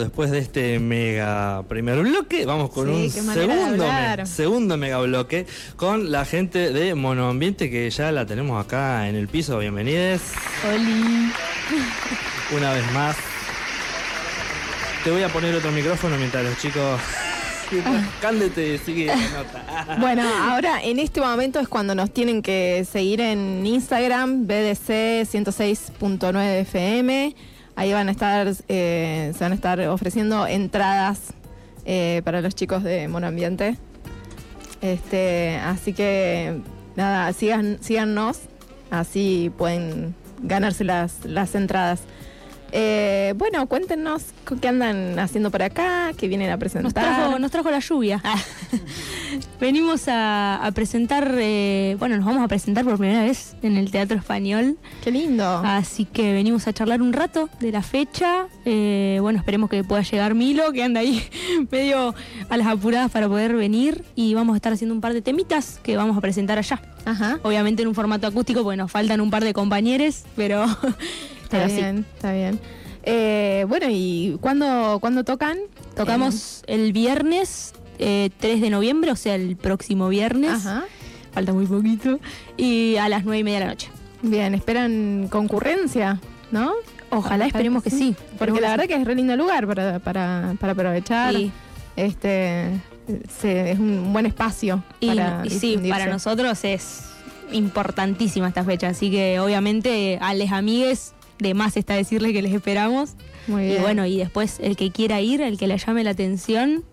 Después de este mega primer bloque, vamos con Sí, un segundo, hablar. me- segundo mega bloque con la gente de Monoambiente que ya la tenemos acá en el piso. Bienvenidos Oli. una vez más. Te voy a poner otro micrófono mientras los chicos. Cándete, sigue la nota. Bueno, ahora en este momento es cuando nos tienen que seguir en Instagram, BDC 106.9 FM. Ahí van a estar, eh, se van a estar ofreciendo entradas eh, para los chicos de Monoambiente. Este, así que nada, síganos, así pueden ganarse las, las entradas. Eh, bueno, cuéntenos qué andan haciendo por acá, qué vienen a presentar. Nos trajo, nos trajo la lluvia. Venimos a, a presentar, eh, bueno, nos vamos a presentar por primera vez en el Teatro Español. Qué lindo. Así que venimos a charlar un rato de la fecha. Eh, bueno, esperemos que pueda llegar Milo, que anda ahí medio a las apuradas para poder venir. Y vamos a estar haciendo un par de temitas que vamos a presentar allá. Ajá. Obviamente en un formato acústico, porque nos faltan un par de compañeros, pero, Está pero sí. bien, está bien. Eh, bueno, ¿y cuándo, cuándo tocan? Tocamos el viernes eh, 3 de noviembre, o sea, el próximo viernes. Ajá. Falta muy poquito. Y a las 9 y media de la noche. Bien, esperan concurrencia, ¿no? Ojalá, esperemos que sí. Porque la verdad que es re lindo lugar para, para, para aprovechar. Sí. Este se- es un buen espacio. Y, para y sí, para nosotros es importantísima esta fecha. Así que obviamente a les amigues de más está decirles que les esperamos. Muy Y bien. bueno, y después el que quiera ir, el que le llame la atención.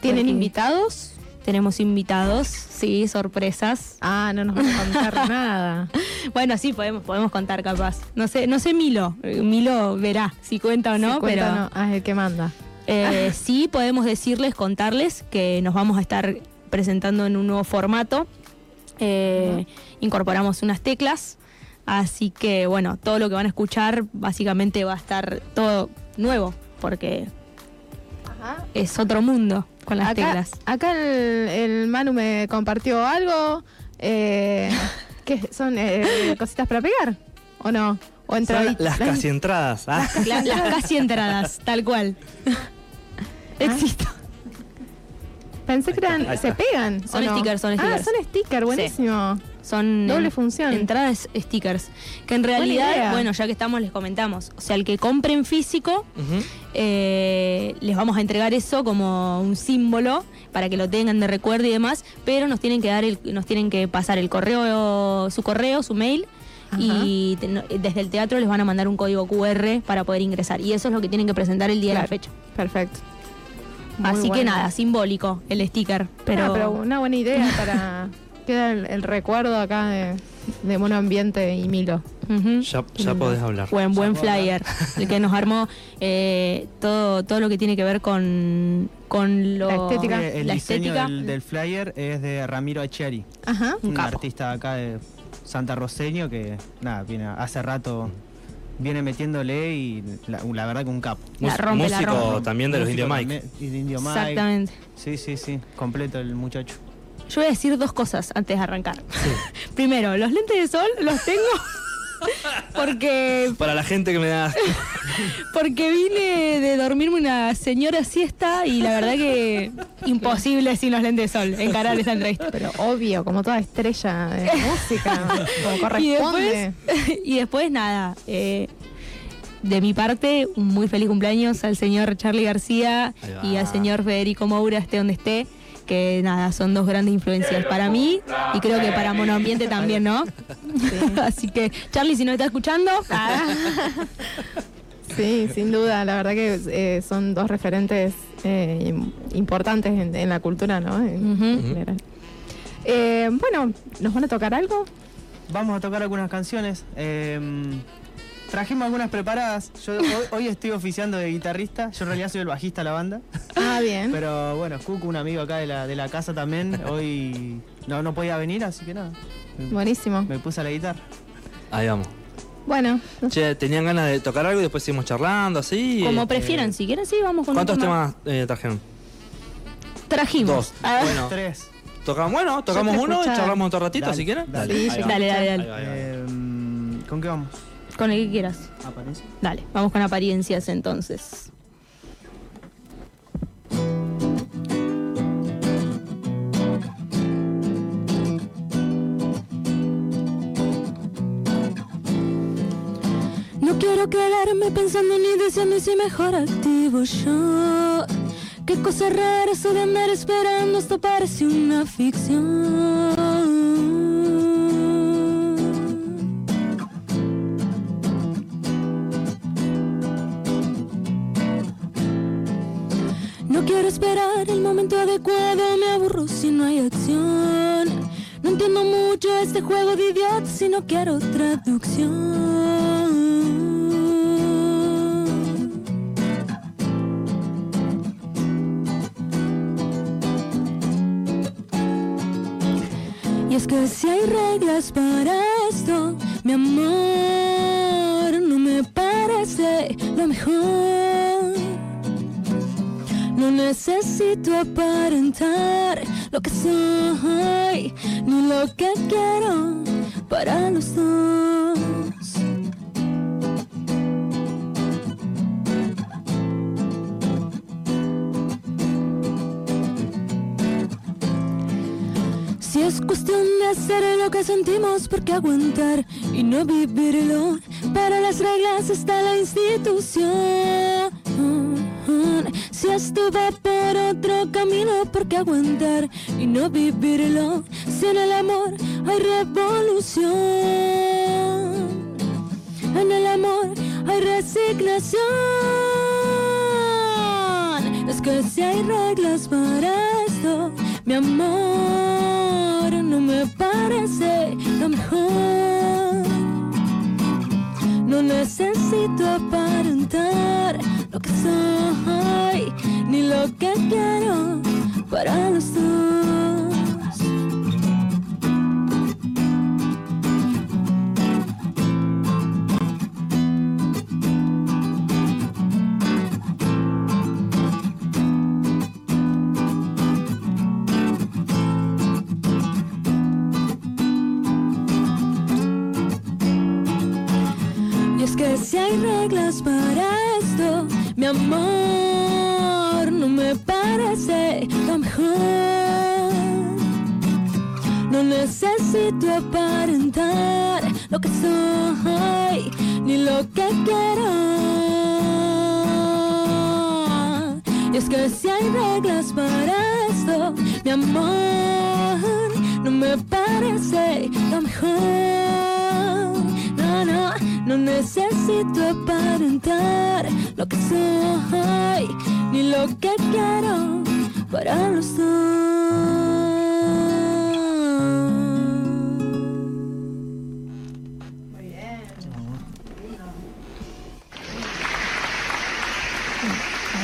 ¿Tienen invitados? Tenemos invitados, sí, sorpresas. Ah, no nos van a contar nada. Bueno, sí, podemos, podemos contar capaz. No sé, no sé Milo. Milo verá si cuenta o no, Si cuenta pero. no. Ah, es el que manda. Eh, sí, podemos decirles, contarles que nos vamos a estar presentando en un nuevo formato. Eh, Incorporamos unas teclas, así que bueno, todo lo que van a escuchar básicamente va a estar todo nuevo, porque Ajá. es otro mundo con las acá, teclas. Acá el, el Manu me compartió algo. Eh, ¿Qué son eh, cositas para pegar? ¿O no? ¿O Son entraditas? las casi entradas. ah. La- las casi entradas, tal cual. Existo. Pensé que eran, se pegan. Son ¿o no? stickers, son Ah, stickers. son stickers, buenísimo. Son Doble en- función. Entradas stickers. Que en realidad, bueno, ya que estamos, les comentamos. O sea, el que compre en físico, eh, les vamos a entregar eso como un símbolo para que lo tengan de recuerdo y demás, pero nos tienen que dar el, nos tienen que pasar el correo, su correo, su mail. Y te- no- desde el teatro les van a mandar un código QR para poder ingresar. Y eso es lo que tienen que presentar el día de la fecha. Perfecto. Muy Así que nada, simbólico el sticker. Pero, Ah, pero una buena idea para. Queda el, el recuerdo acá de, de Mono Ambiente y Milo. Ya, ya podés hablar. Buen, buen flyer, el que nos armó eh, todo, todo lo que tiene que ver con, con lo, La estética. Eh, El la diseño estética. del, del flyer es de Ramiro Achiari, Ajá. Un artista acá de Santa Roseño que nada, viene hace rato viene metiéndole y la, la verdad que un capo. La rompe, la músico rompe. también de los Indio Mike. Indio Mike. Exactamente. Sí, sí, sí, completo el muchacho. Yo voy a decir dos cosas antes de arrancar. Primero, los lentes de sol los tengo porque, Para la gente que me da. porque vine de dormirme una señora siesta y la verdad que imposible sin los lentes de sol encarar esta entrevista. Pero obvio, como toda estrella de música, como Y corresponde. después, y después nada, eh, de mi parte, un muy feliz cumpleaños al señor Charlie García y al señor Federico Moura, esté donde esté, que nada, son dos grandes influencias para mí y creo que para Mono Ambiente también, ¿no? Así que, Charlie, si nos está escuchando, ah, Sí, sin duda, la verdad que eh, son dos referentes eh, im- importantes en, en la cultura, ¿no? En Ujú. general. Eh, bueno, ¿nos van a tocar algo? Vamos a tocar algunas canciones. Trajimos algunas preparadas. Yo hoy, hoy estoy oficiando de guitarrista. Yo en realidad soy el bajista de la banda. Ah, bien. Pero bueno, Cucu, un amigo acá de la, de la casa también, hoy no, no podía venir, así que nada. Buenísimo. Me puse a la guitarra. Ahí vamos. Bueno. Che, tenían ganas de tocar algo y después seguimos charlando, así. como eh, prefieran, si quieren, sí, vamos con un ¿Cuántos tema. temas eh, trajeron? Trajimos. Dos. Ah, Bueno, Tres. tocamos, bueno, tocamos uno y escuchar. charlamos otro ratito Dale, si quieren. dale. Dale, dale, Ahí dale. va, ahí va. Eh, ¿Con qué vamos? Con el que quieras. ¿Aparece? Dale, vamos con apariencias entonces. No quiero quedarme pensando ni deseando si mejor activo yo. Qué cosa rara eso de andar esperando, esto parece una ficción. Adecuado, me aburro si no hay acción. No entiendo mucho este juego de idiotas si no quiero traducción. Y es que si hay reglas para esto, mi amor, no me parece lo mejor. No necesito aparentar lo que soy, ni lo que quiero para los dos. Si es cuestión de hacer lo que sentimos, ¿por qué aguantar y no vivirlo? Para las reglas está la institución. Si estuve por otro camino, ¿por qué aguantar y no vivirlo? Si en el amor hay revolución, en el amor hay resignación. Es que si hay reglas para esto, mi amor, no me parece lo mejor. No necesito aparentar lo que soy, lo que quiero para los dos. Y es que si hay reglas para esto, mi amor, parece lo mejor. No necesito aparentar lo que soy, ni lo que quiero. Y es que si hay reglas para esto, mi amor, no me parece lo mejor. No, necesito aparentar lo que soy, ni lo que quiero para los dos.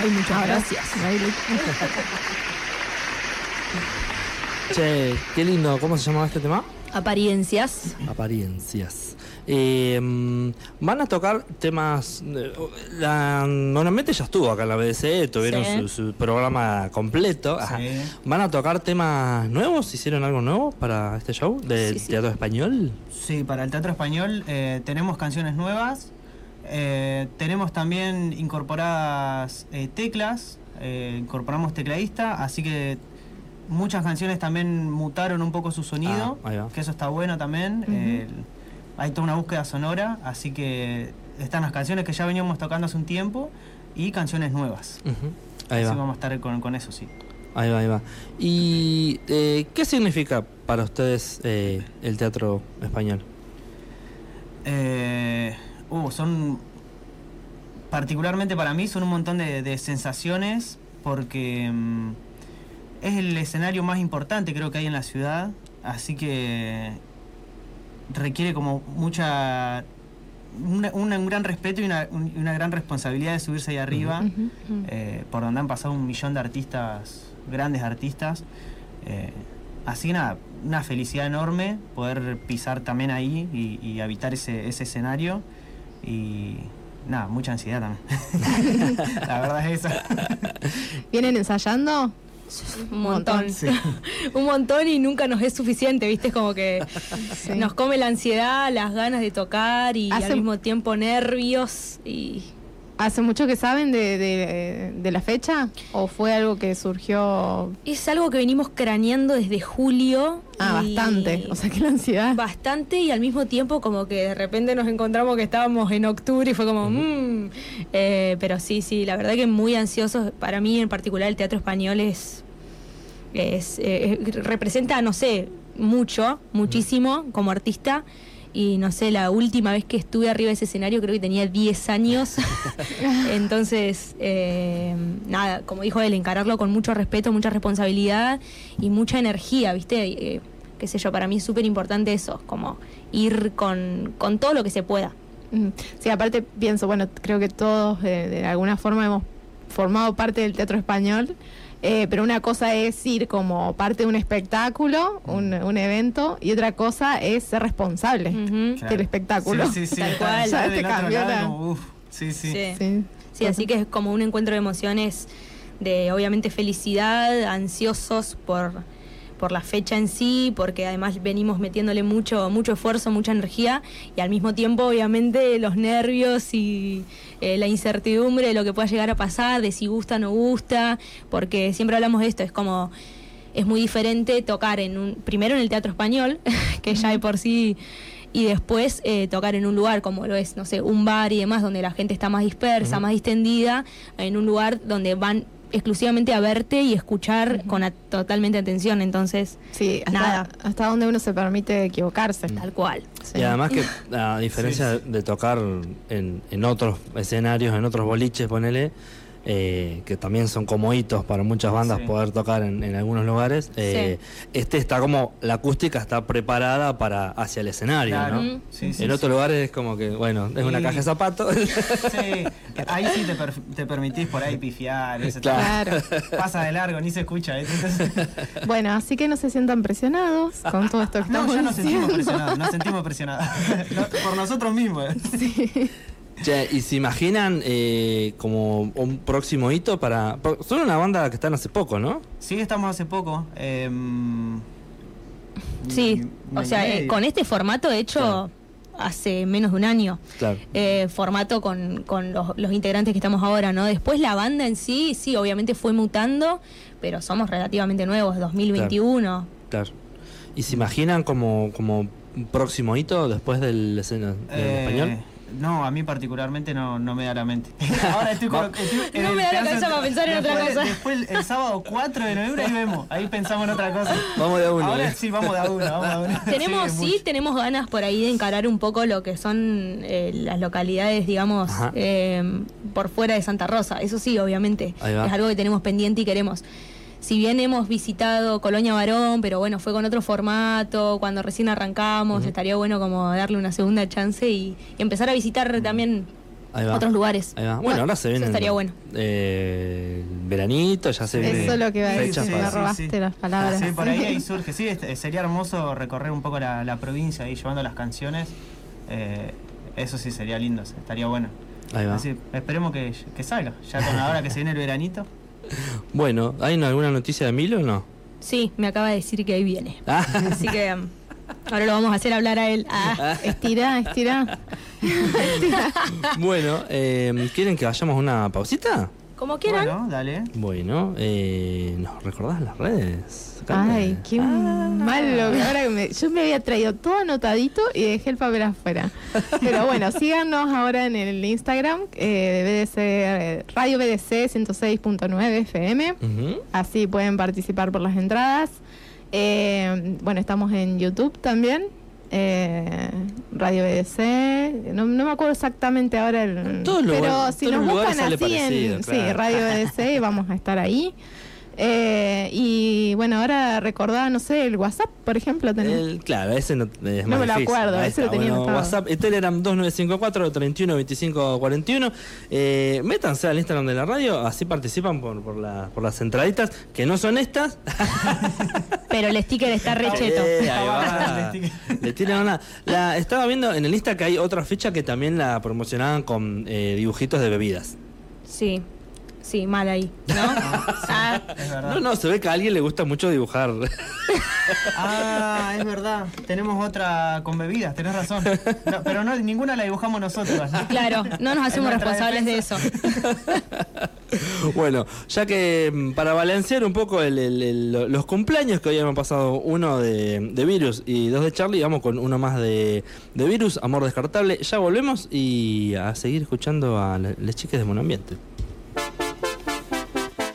Ay, muchas gracias. Che, qué lindo. ¿Cómo se llamaba este tema? Apariencias. Apariencias. Eh, van a tocar temas. eh, La, normalmente ya estuvo acá en la BDC, tuvieron Sí. su, su programa completo. Ajá. ¿Van a tocar temas nuevos? ¿Hicieron algo nuevo para este show del Sí, sí. teatro español? Sí, para el teatro español eh, tenemos canciones nuevas. eh, tenemos también incorporadas eh, teclas. eh, incorporamos tecladista, así que muchas canciones también mutaron un poco su sonido. Ah, que eso está bueno también. eh, hay toda una búsqueda sonora, así que están las canciones que ya veníamos tocando hace un tiempo y canciones nuevas. Ujú. Ahí así va. vamos a estar con, con eso, sí. Ahí va, ahí va. ¿Y eh, qué significa para ustedes eh, el teatro español? Eh, uh, son. Particularmente para mí son un montón de, de sensaciones porque mm, es el escenario más importante creo que hay en la ciudad, así que requiere como mucha. una- una- un gran respeto y una, un- una gran responsabilidad de subirse ahí arriba, eh, por donde han pasado un millón de artistas, grandes artistas. eh, así nada, una felicidad enorme poder pisar también ahí y, y habitar ese, ese escenario. Y nada, mucha ansiedad también. La verdad es esa. ¿Vienen ensayando? Un montón. Sí. Un montón y nunca nos es suficiente, ¿viste? Es como que Sí. nos come la ansiedad, las ganas de tocar y Hace- al mismo tiempo nervios y ¿Hace mucho que saben de, de- de la fecha? ¿O fue algo que surgió Es algo que venimos craneando desde julio. ah, bastante? O sea que la ansiedad. Bastante y al mismo tiempo como que de repente nos encontramos que estábamos en octubre y fue como, "Mm". Eh, pero sí, sí, la verdad que muy ansiosos. Para mí en particular el teatro español es, es eh, representa, no sé, mucho, muchísimo como artista. Y no sé, la última vez que estuve arriba de ese escenario creo que tenía 10 años. Entonces, eh, nada, como dijo él, encararlo con mucho respeto, mucha responsabilidad y mucha energía, ¿viste? Eh, qué sé yo, para mí es súper importante eso, como ir con, con todo lo que se pueda. Mm, Sí, aparte pienso, bueno, creo que todos eh, de alguna forma hemos formado parte del teatro español, eh, pero una cosa es ir como parte de un espectáculo, un, un evento, y otra cosa es ser responsable del espectáculo. Sí, sí, sí. Tal cual. Ya te cambió la- como, uf, sí, sí. Sí. Sí. Sí, así que es como un encuentro de emociones de obviamente felicidad, ansiosos por, por la fecha en sí, porque además venimos metiéndole mucho, mucho esfuerzo, mucha energía, y al mismo tiempo obviamente los nervios y eh, la incertidumbre de lo que pueda llegar a pasar, de si gusta o no gusta, porque siempre hablamos de esto, es como es muy diferente tocar en un, primero en el teatro español, que ya de por sí, y después eh, tocar en un lugar como lo es, no sé, un bar y demás, donde la gente está más dispersa, más distendida, en un lugar donde van exclusivamente a verte y escuchar con a- totalmente atención, entonces, Sí, hasta, Nada. hasta donde uno se permite equivocarse. tal cual. Sí. Y además que a diferencia de tocar en, en otros escenarios, en otros boliches, ponele, eh, que también son como hitos para muchas bandas Sí. poder tocar en, en algunos lugares, eh, este está como, la acústica está preparada para hacia el escenario, Claro. ¿no? Sí, sí, en sí. otros lugares es como que, bueno, es una caja de zapatos. Sí, ahí sí te, per- te permitís por ahí pifiar. ese Claro. Pasa de largo, ni se escucha. ¿eh? Entonces- Bueno, así que no se sientan presionados con todo esto que no, estamos ya nos sentimos presionados, nos sentimos presionados. No, por nosotros mismos. ¿eh? Che, ¿Y se imaginan eh, como un próximo hito para...? Son una banda que están hace poco, ¿no? Sí, estamos hace poco. em, Sí, o sea, eh, con este formato hecho Claro. hace menos de un año. Claro. eh, formato con, con los, los integrantes que estamos ahora, ¿no? Después la banda en sí, sí, obviamente fue mutando, pero somos relativamente nuevos, 2021. Claro. ¿Y se imaginan como, como un próximo hito después del escena del Eh, español? No, a mí particularmente no, no me da la mente. Ahora estoy con. estoy No me da la cabeza para pensar en otra cosa. Después el, el sábado 4 de noviembre ahí vemos. Ahí pensamos en otra cosa. Vamos de a uno, Ahora ¿eh? sí, vamos de a uno. Vamos de a uno. Tenemos, sí, tenemos ganas por ahí de encarar un poco lo que son eh, las localidades, digamos, eh, por fuera de Santa Rosa. Eso sí, obviamente. Es algo que tenemos pendiente y queremos. Si bien hemos visitado Colonia Varón, pero bueno, fue con otro formato, cuando recién arrancamos, estaría bueno como darle una segunda chance y, y empezar a visitar también va. otros lugares. Ahí va. Bueno, ahora se Eso viene. estaría bueno. Eh, veranito, ya se viene. Eso es lo que iba a decir, fechas me las palabras. Sí, por ahí, ahí surge. Sí, este, sería hermoso recorrer un poco la, la provincia ahí llevando las canciones. Eh, eso sí sería lindo, estaría bueno. Ahí va. Así, esperemos que, que salga, ya con ahora que se viene el veranito. Bueno, ¿hay alguna noticia de Milo o no? Sí, me acaba de decir que ahí viene. Ah, Así que um, ahora lo vamos a hacer hablar a él. Ah, Estira, estira. bueno, eh, ¿quieren que vayamos a una pausita? Como quieran. Bueno, dale. Bueno, eh, ¿nos recordás las redes? Ay, qué Ah. malo. Ahora que me- yo me había traído todo anotadito y dejé el papel afuera. Pero bueno, síganos ahora en el Instagram eh, de BDC, Radio BDC 106.9 FM. Ujú. Así pueden participar por las entradas. Eh, bueno, estamos en YouTube también. Eh, Radio BDC. No, no me acuerdo exactamente ahora el. todos pero si nos buscan así parecido, en sí. Radio BDC vamos a estar ahí. Eh, y bueno, ahora recordá, no sé, el WhatsApp, por ejemplo, tenés. El- claro, ese no, es No más me lo difícil. acuerdo, Ahí ese lo tenía Bueno, anotado. WhatsApp, eh, Telegram 2954 31 25 41. Eh, métanse al Instagram de la radio, así participan por, por, la- por las entraditas, que no son estas. Pero el sticker está re cheto. Eh, ahí va. Le tiran una- la, estaba viendo en el Insta que hay otra fecha que también la promocionaban con eh, dibujitos de bebidas. Sí. Sí, mal ahí, ¿no? Ah, Es verdad. No, no, se ve que a alguien le gusta mucho dibujar. Ah, es verdad. Tenemos otra con bebidas, tenés razón. No, pero no, ninguna la dibujamos nosotros. ¿no? claro, no nos hacemos nuestra responsables de eso. Bueno, ya que mm, para balancear un poco el- el- el- lo- los cumpleaños que hoy hemos pasado uno de, de Virus y dos de Charlie, vamos con uno más de, de Virus, Amor Descartable. Ya volvemos y a seguir escuchando a la- las chicas de Monoambiente.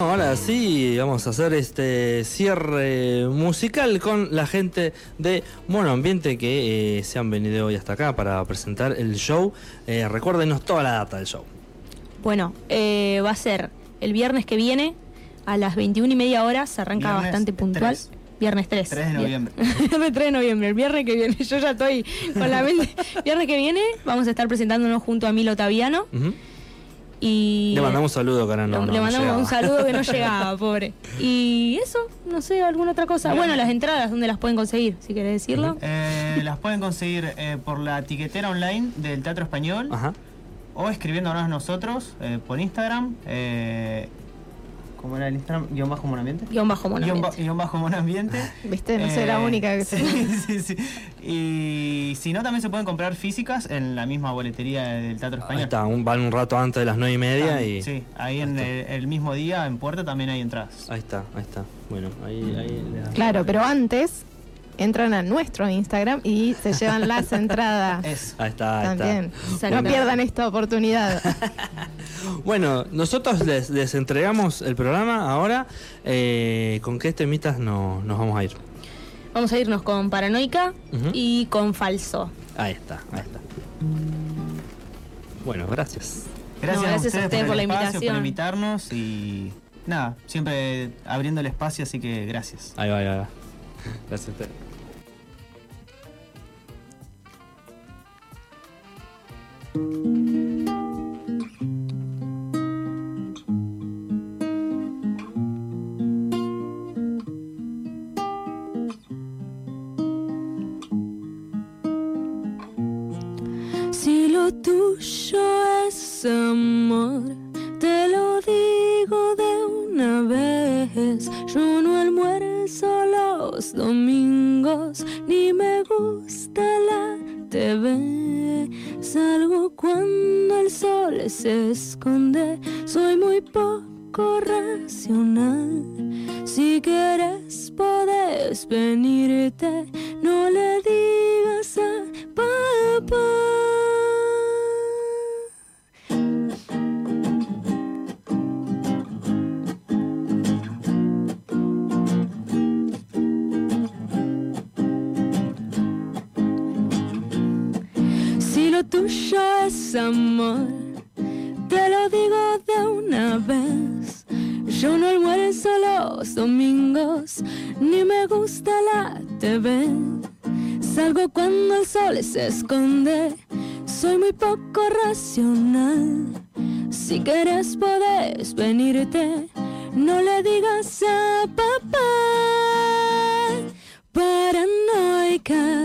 Ahora sí, vamos a hacer este cierre musical con la gente de Monoambiente que eh, se han venido hoy hasta acá para presentar el show. Eh, recuérdenos toda la data del show. Bueno, eh, va a ser el viernes que viene a las 21 y media horas, se arranca Viernes bastante puntual. 3. Viernes 3. 3 de noviembre. Viernes 3 de noviembre, el viernes que viene. Yo ya estoy con la mente. Viernes que viene vamos a estar presentándonos junto a Milo Taviano. Y... Le mandamos un saludo, cara. No, le- no, le no mandamos un saludo que no llegaba, pobre. Y eso, no sé, alguna otra cosa. Bueno, las entradas, ¿dónde las pueden conseguir? Si querés decirlo. Eh, las pueden conseguir eh, por la etiquetera online del Teatro Español Ajá. o escribiéndonos nosotros eh, por Instagram. Eh, ¿Cómo era el Instagram? Guión bajo monambiente. Guión bajo Guión, ba- monambiente. guion bajo monambiente. Viste, no soy la Eh, única que sí, sí, sí. Y si no, también se pueden comprar físicas en la misma boletería del Teatro Ahí Español. está, un, van un rato antes de las nueve y media Ah, y. Sí, ahí en el, el mismo día en Puerta también hay entradas. Ahí está, ahí está. Bueno, ahí, ahí le da- Claro, pero antes entran a nuestro Instagram y se llevan las entradas. Eso. Ahí está, ahí También. está. No pierdan esta oportunidad. Bueno, nosotros les, les entregamos el programa ahora. Eh, ¿Con qué temitas no- nos vamos a ir? Vamos a irnos con Paranoica y con Falso. Ahí está, ahí está. Bueno, gracias. Gracias, No, gracias a a ustedes, por la espacio, invitación. por invitarnos y nada, siempre abriendo el espacio, así que gracias. Ahí va, ahí va. Gracias a ustedes. Si tuyo es amor, te lo digo de una vez. Yo no almuerzo los domingos, ni me gusta la TV. Salgo cuando el sol se esconde, soy muy poco racional. Si quieres podés venirte, no le digas a papá. Paranoica.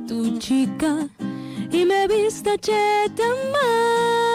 Tu chica y me vista cheta mal,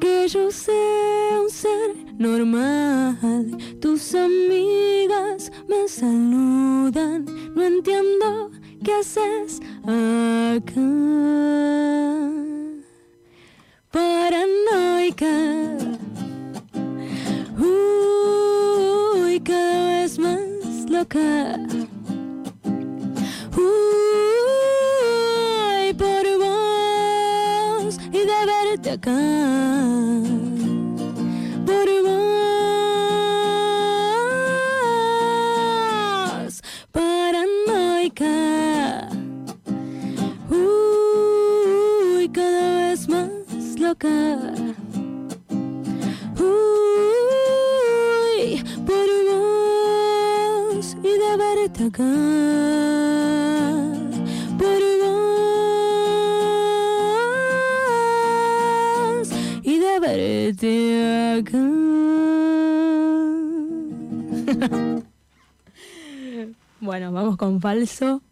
que yo sea un ser normal. Tus amigas me saludan, no entiendo qué haces acá. Paranoica. Uy, cada vez más loca. Por vos, paranoica. Uy, cada vez más loca. Uy, por vos y de verte acá. Con falso.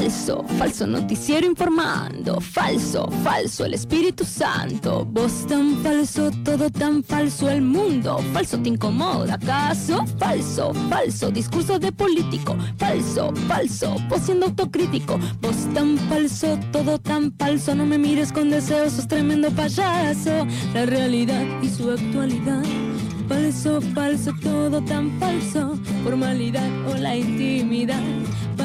Falso, falso noticiero informando. Falso, falso el Espíritu Santo. Vos tan falso, todo tan falso el mundo. Falso te incomoda, ¿acaso? Falso, falso discurso de político. Falso, falso, vos siendo autocrítico. Vos tan falso, todo tan falso. No me mires con deseos, sos tremendo payaso. La realidad y su actualidad. Falso, falso, todo tan falso. Formalidad o la intimidad.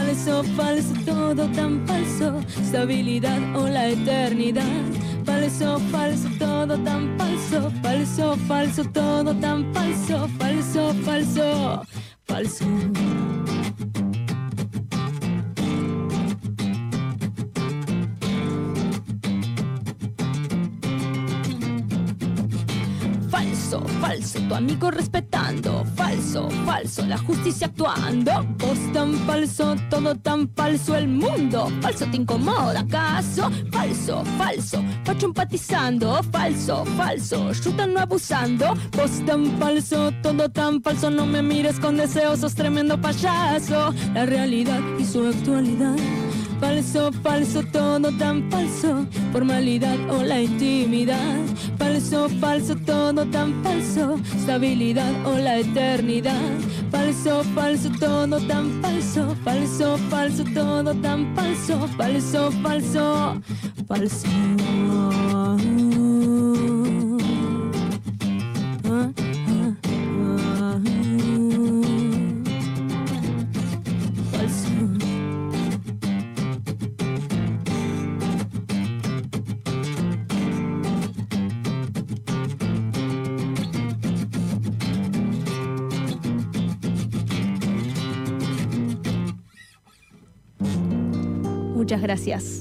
Falso, falso, todo tan falso. Estabilidad o la eternidad. Falso, falso, todo tan falso. Falso, falso, todo tan falso. Falso, falso, falso. Falso, tu amigo respetando. Falso, falso, la justicia actuando. Vos tan falso, todo tan falso el mundo. Falso, te incomoda, ¿acaso? Falso, falso, facho empatizando. Falso, falso, chuta no abusando. Vos tan falso, todo tan falso. No me mires con deseos, sos tremendo payaso. La realidad y su actualidad. Falso, falso, todo tan falso. Formalidad o la intimidad. Falso, falso, todo tan falso. Estabilidad o la eternidad. Falso, falso, todo tan falso. Falso, falso, todo tan falso. Falso, falso, falso. Ah, gracias.